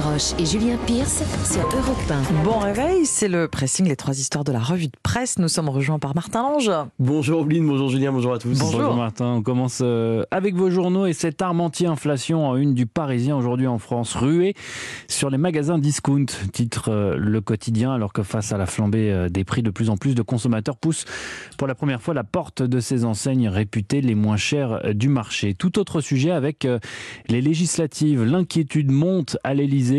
Roche et Julien Pierce sur Europe 1. Bon réveil, c'est le pressing, les trois histoires de la revue de presse. Nous sommes rejoints par Martin Lange. Bonjour Oblin, bonjour Julien, bonjour à tous. Bonjour. Martin, on commence euh, avec vos journaux et cette arme anti-inflation en une du Parisien aujourd'hui en France, ruée sur les magasins discount, titre euh, le quotidien, alors que face à la flambée euh, des prix, de plus en plus de consommateurs poussent pour la première fois la porte de ces enseignes réputées les moins chères du marché. Tout autre sujet avec les législatives, l'inquiétude monte à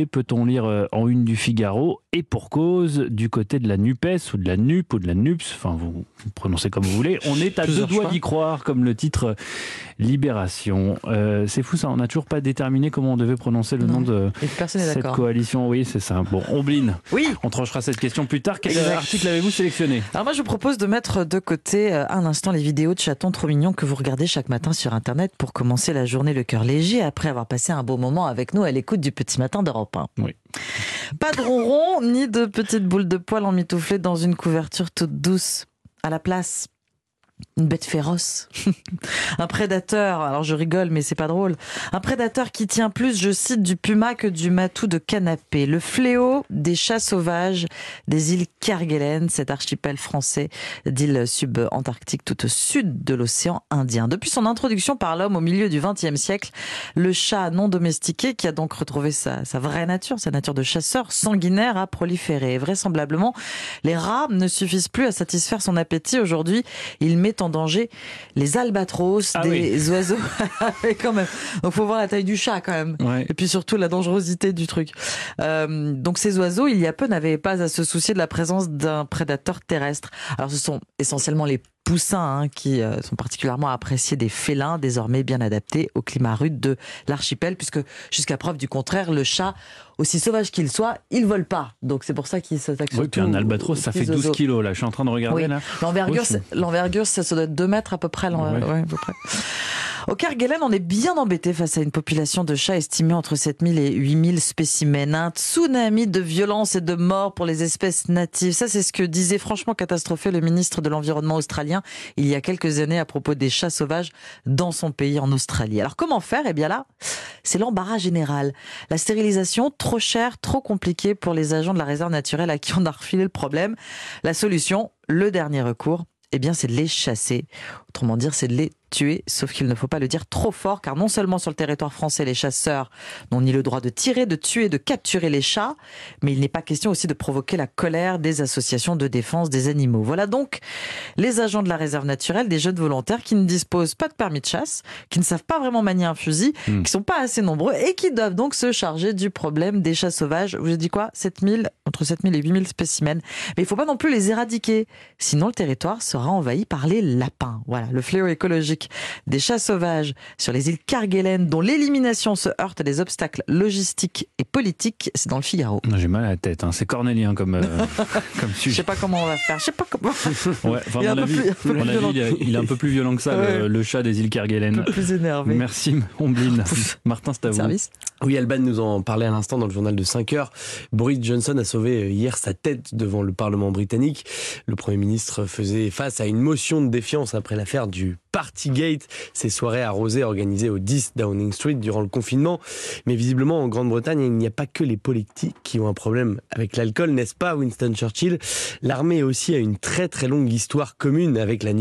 peut-on lire euh, en une du Figaro, et pour cause, du côté de la NUPES ou de la NUP ou de la NUPS, enfin vous, prononcez comme vous voulez, on est à deux doigts d'y croire, comme le titre euh, Libération. Euh, c'est fou ça, on n'a toujours pas déterminé comment on devait prononcer le nom de cette coalition. Oui, c'est ça. Bon, Ombline, oui. on tranchera cette question plus tard. Quel article avez-vous sélectionné? Alors moi je vous propose de mettre de côté un instant les vidéos de chatons trop mignons que vous regardez chaque matin sur Internet pour commencer la journée le cœur léger après avoir passé un beau moment avec nous à l'écoute du petit matin d'Europe 1. Oui. Pas de ronron, ni de petites boules de poils emmitouflées dans une couverture toute douce. À la place, une bête féroce, un prédateur. Alors je rigole, mais c'est pas drôle. Un prédateur qui tient plus, je cite, du puma que du matou de canapé. Le fléau des chats sauvages des îles Kerguelen, cet archipel français d'îles subantarctiques tout au sud de l'océan Indien. Depuis son introduction par l'homme au milieu du XXe siècle, le chat non domestiqué, qui a donc retrouvé sa, sa vraie nature, sa nature de chasseur sanguinaire, a proliféré. vraisemblablement, les rats ne suffisent plus à satisfaire son appétit. Aujourd'hui, il met en danger les albatros, ah des oiseaux. quand même. Donc faut voir la taille du chat quand même. Et puis surtout la dangerosité du truc. Euh, donc ces oiseaux, il y a peu, n'avaient pas à se soucier de la présence d'un prédateur terrestre. Alors ce sont essentiellement les poussins hein, qui euh, sont particulièrement appréciés des félins, désormais bien adaptés au climat rude de l'archipel, puisque jusqu'à preuve du contraire, le chat, aussi sauvage qu'il soit, il vole pas. Donc c'est pour ça qu'il s'attaque Oui, puis un albatros, ça fait 12 kilos, là. Je suis en train de regarder, là. L'envergure, l'envergure, ça, doit être 2 mètres à peu près. à peu près. Au Kerguelen, on est bien embêté face à une population de chats estimée entre 7000 et 8000 spécimens. Un tsunami de violence et de mort pour les espèces natives. Ça, c'est ce que disait franchement catastrophé le ministre de l'Environnement australien il y a quelques années à propos des chats sauvages dans son pays, en Australie. Alors, comment faire? Eh bien là, c'est l'embarras général. La stérilisation, trop chère, trop compliquée pour les agents de la réserve naturelle à qui on a refilé le problème. La solution, le dernier recours, eh bien, c'est de les chasser. Autrement dire, c'est de les tuer, sauf qu'il ne faut pas le dire trop fort, car non seulement sur le territoire français, les chasseurs n'ont ni le droit de tirer, de tuer, de capturer les chats, mais il n'est pas question aussi de provoquer la colère des associations de défense des animaux. Voilà donc les agents de la réserve naturelle, des jeunes volontaires qui ne disposent pas de permis de chasse, qui ne savent pas vraiment manier un fusil, hmm. qui sont pas assez nombreux et qui doivent donc se charger du problème des chats sauvages. Vous avez dit quoi? 7000, entre 7000 et 8000 spécimens. Mais il faut pas non plus les éradiquer, sinon le territoire sera envahi par les lapins. Voilà, le fléau écologique des chats sauvages sur les îles Kerguelen, dont l'élimination se heurte à des obstacles logistiques et politiques. C'est dans le Figaro. J'ai mal à la tête, hein. c'est cornélien comme, euh, comme sujet. Je sais pas comment on va faire. Je sais pas comment. Ouais, il, est un il, est un peu plus violent que ça, le, chat des îles Kerguelen. Un peu plus énervé. Merci, Ombline. Martin, c'est à vous. Service. Oui, Alban nous en parlait à l'instant dans le journal de 5 heures. Boris Johnson a sauvé euh, hier sa tête devant le Parlement britannique. Le Premier ministre faisait face à une motion de défiance après l'affaire du Partygate, ces soirées arrosées organisées au 10 Downing Street durant le confinement. Mais visiblement, en Grande-Bretagne, il n'y a pas que les politiques qui ont un problème avec l'alcool, n'est-ce pas, Winston Churchill? L'armée aussi a une très très longue histoire commune avec la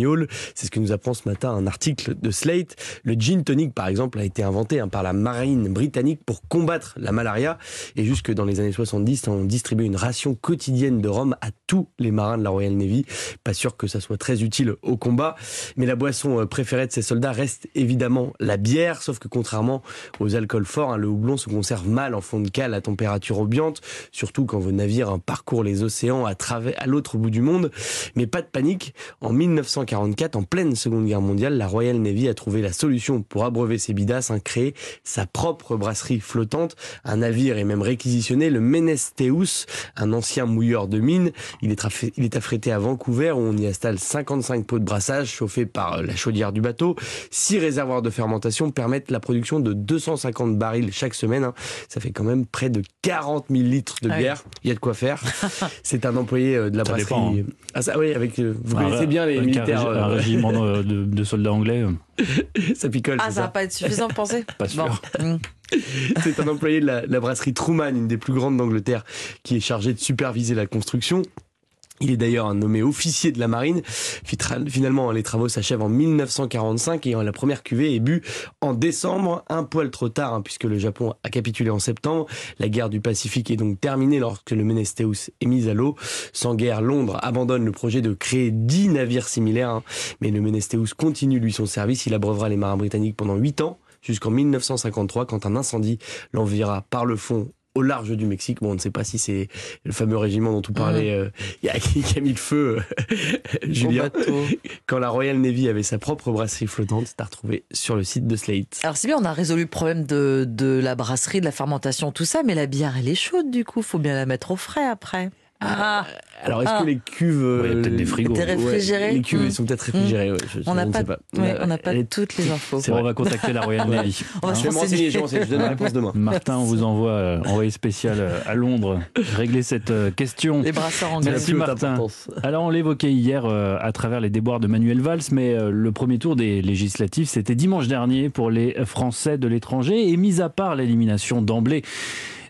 C'est ce que nous apprend ce matin un article de Slate. Le gin tonic, par exemple, a été inventé hein, par la marine britannique pour combattre la malaria. Et jusque dans les années 70, on distribuait une ration quotidienne de rhum à tous les marins de la Royal Navy. Pas sûr que ça soit très utile au combat. Mais la boisson préférée de ces soldats reste évidemment la bière, sauf que contrairement aux alcools forts, hein, le houblon se conserve mal en fond de cale à température ambiante, surtout quand vos navires hein, parcourent les océans à, travers, à l'autre bout du monde. Mais pas de panique, en 1944, en pleine Seconde Guerre mondiale, la Royal Navy a trouvé la solution pour abreuver ses bidasses, hein, créer sa propre brasserie flottante. Un navire est même réquisitionné, le Menesteus, un ancien mouilleur de mine. Il est, il est affrété à Vancouver où on y installe 55 pots de brassage chauffés par euh, la chaudière du bateau. Six réservoirs de fermentation permettent la production de 250 barils chaque semaine. Hein. Ça fait quand même près de 40 000 litres de ah bière. Il y a de quoi faire. C'est un employé de la brasserie. Hein. Ah ça, oui, avec, vous connaissez bien les militaires. Un, euh, régiment de, soldats anglais. ça picole. Ah, ça va pas être suffisant, vous pensez Pas sûr. Hmm. C'est un employé de la, la brasserie Truman, une des plus grandes d'Angleterre, qui est chargé de superviser la construction. Il est d'ailleurs nommé officier de la marine. Finalement, les travaux s'achèvent en 1945 et la première cuvée est bue en décembre, un poil trop tard hein, puisque le Japon a capitulé en septembre. La guerre du Pacifique est donc terminée lorsque le Menestheus est mis à l'eau. Sans guerre, Londres abandonne le projet de créer dix navires similaires, hein. mais le Menestheus continue lui son service. Il abreuvera les marins britanniques pendant huit ans jusqu'en 1953 quand un incendie l'enverra par le fond au large du Mexique. Bon, on ne sait pas si c'est le fameux régiment dont tu parlais, euh, qui a mis le feu, euh, Julien. Quand la Royal Navy avait sa propre brasserie flottante, c'est à retrouver sur le site de Slate. Alors c'est bien, on a résolu le problème de, de la brasserie, de la fermentation, tout ça, mais la bière, elle est chaude du coup, faut bien la mettre au frais après. Ah. Alors, est-ce que ah. les cuves. Il y a peut-être des frigos. les cuves hmm. sont peut-être réfrigérées. on n'a pas, on n'a pas toutes les infos. C'est bon, on va contacter la Royal Navy. on va je vais m'enseigner, je je donne la réponse demain. Martin, on vous envoie euh, envoyé spécial euh, à Londres régler cette euh, question. Les brasseurs anglais. Merci Martin. Alors, on l'évoquait hier à travers les déboires de Manuel Valls, mais le premier tour des législatives, c'était dimanche dernier pour les Français de l'étranger. Et mis à part l'élimination d'emblée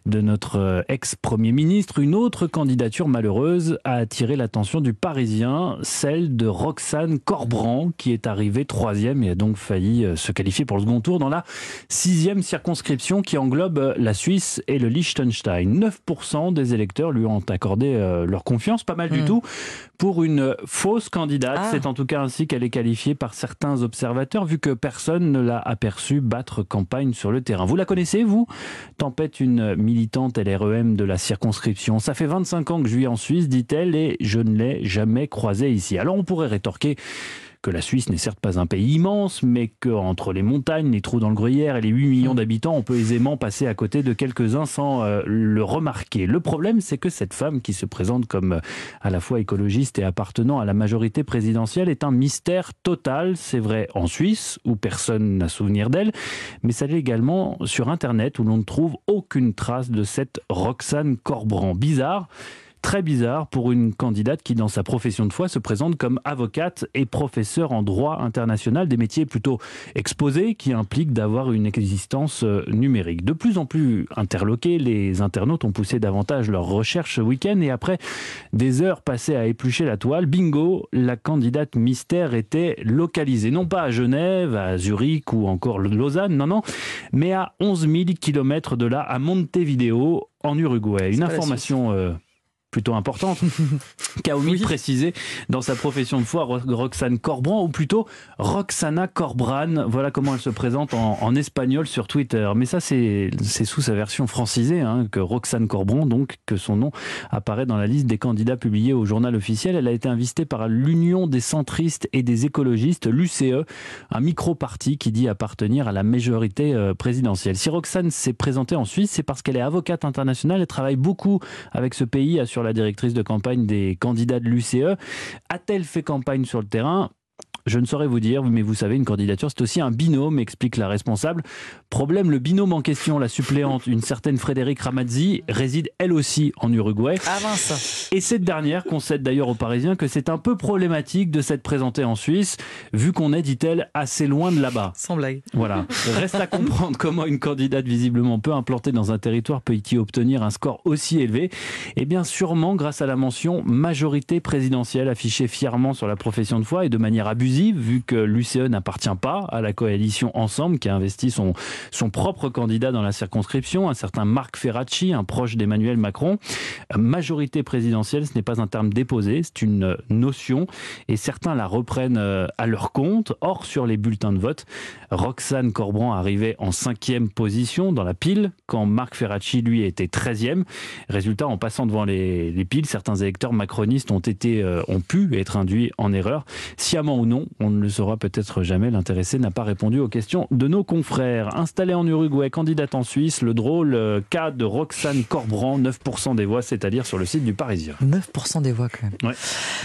de notre euh, ex-premier ministre, une autre candidature malheureuse a attiré l'attention du Parisien, celle de Roxane Corbrand, qui est arrivée troisième et a donc failli euh, se qualifier pour le second tour dans la sixième circonscription qui englobe euh, la Suisse et le Liechtenstein. 9% des électeurs lui ont accordé leur confiance, pas mal du hmm. tout, pour une fausse candidate. Ah. C'est en tout cas ainsi qu'elle est qualifiée par certains observateurs, vu que personne ne l'a aperçue battre campagne sur le terrain. Vous la connaissez, vous? Tempête, une militante LREM de la circonscription. Ça fait 25 ans que je vis en Suisse, dit-elle, et je ne l'ai jamais croisée ici. Alors on pourrait rétorquer que la Suisse n'est certes pas un pays immense, mais qu'entre les montagnes, les trous dans le gruyère et les 8 millions d'habitants, on peut aisément passer à côté de quelques-uns sans euh, le remarquer. Le problème, c'est que cette femme qui se présente comme euh, à la fois écologiste et appartenant à la majorité présidentielle est un mystère total. C'est vrai en Suisse, où personne n'a souvenir d'elle, mais ça l'est également sur Internet, où l'on ne trouve aucune trace de cette Roxane Corbrand. Bizarre. Très bizarre pour une candidate qui, dans sa profession de foi, se présente comme avocate et professeure en droit international, des métiers plutôt exposés qui impliquent d'avoir une existence euh, numérique. De plus en plus interloqués, les internautes ont poussé davantage leurs recherches ce week-end et après des heures passées à éplucher la toile, bingo, la candidate mystère était localisée, non pas à Genève, à Zurich ou encore Lausanne, non, non, mais à 11 000 km de là, à Montevideo, en Uruguay. Une information plutôt importante qu'a omis de préciser dans sa profession de foi Roxane Corbran ou plutôt Roxana Corbran. Voilà comment elle se présente en, espagnol sur Twitter. Mais ça, c'est sous sa version francisée hein, que Roxane Corbran, donc que son nom apparaît dans la liste des candidats publiés au journal officiel. Elle a été invitée par l'Union des centristes et des écologistes, l'UCE, un micro-parti qui dit appartenir à la majorité euh, présidentielle. Si Roxane s'est présentée en Suisse, c'est parce qu'elle est avocate internationale et travaille beaucoup avec ce pays sur la directrice de campagne des candidats de l'UCE. A-t-elle fait campagne sur le terrain? Je ne saurais vous dire, mais vous savez, une candidature, c'est aussi un binôme, explique la responsable. Problème, le binôme en question, la suppléante, une certaine Frédéric Ramazzi, réside elle aussi en Uruguay. Ah Et cette dernière concède d'ailleurs aux Parisiens que c'est un peu problématique de s'être présentée en Suisse, vu qu'on est, dit-elle, assez loin de là-bas. Sans blague. Voilà. Reste à comprendre comment une candidate visiblement peu implantée dans un territoire peut y obtenir un score aussi élevé. Eh bien, sûrement grâce à la mention majorité présidentielle affichée fièrement sur la profession de foi et de manière abusive vu que l'UCE n'appartient pas à la coalition Ensemble, qui a investi son, son propre candidat dans la circonscription, un certain Marc Ferracci, un proche d'Emmanuel Macron. Majorité présidentielle, ce n'est pas un terme déposé, c'est une notion, et certains la reprennent euh, à leur compte. Or, sur les bulletins de vote, Roxane Corbrand arrivait en cinquième position dans la pile, quand Marc Ferracci, lui, était treizième. Résultat, en passant devant les, les piles, certains électeurs macronistes ont, été, euh, ont pu être induits en erreur, sciemment ou non on ne le saura peut-être jamais. L'intéressé n'a pas répondu aux questions de nos confrères. Installé en Uruguay, candidate en Suisse, le drôle euh, cas de Roxane Corbrand, 9% des voix, c'est-à-dire sur le site du Parisien. 9% des voix quand même.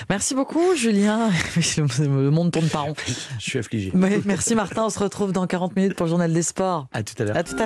Merci beaucoup Julien. Le monde tourne pas rond. Je suis affligé. merci Martin, on se retrouve dans 40 minutes pour le journal des sports. À tout à l'heure. À tout à l'heure.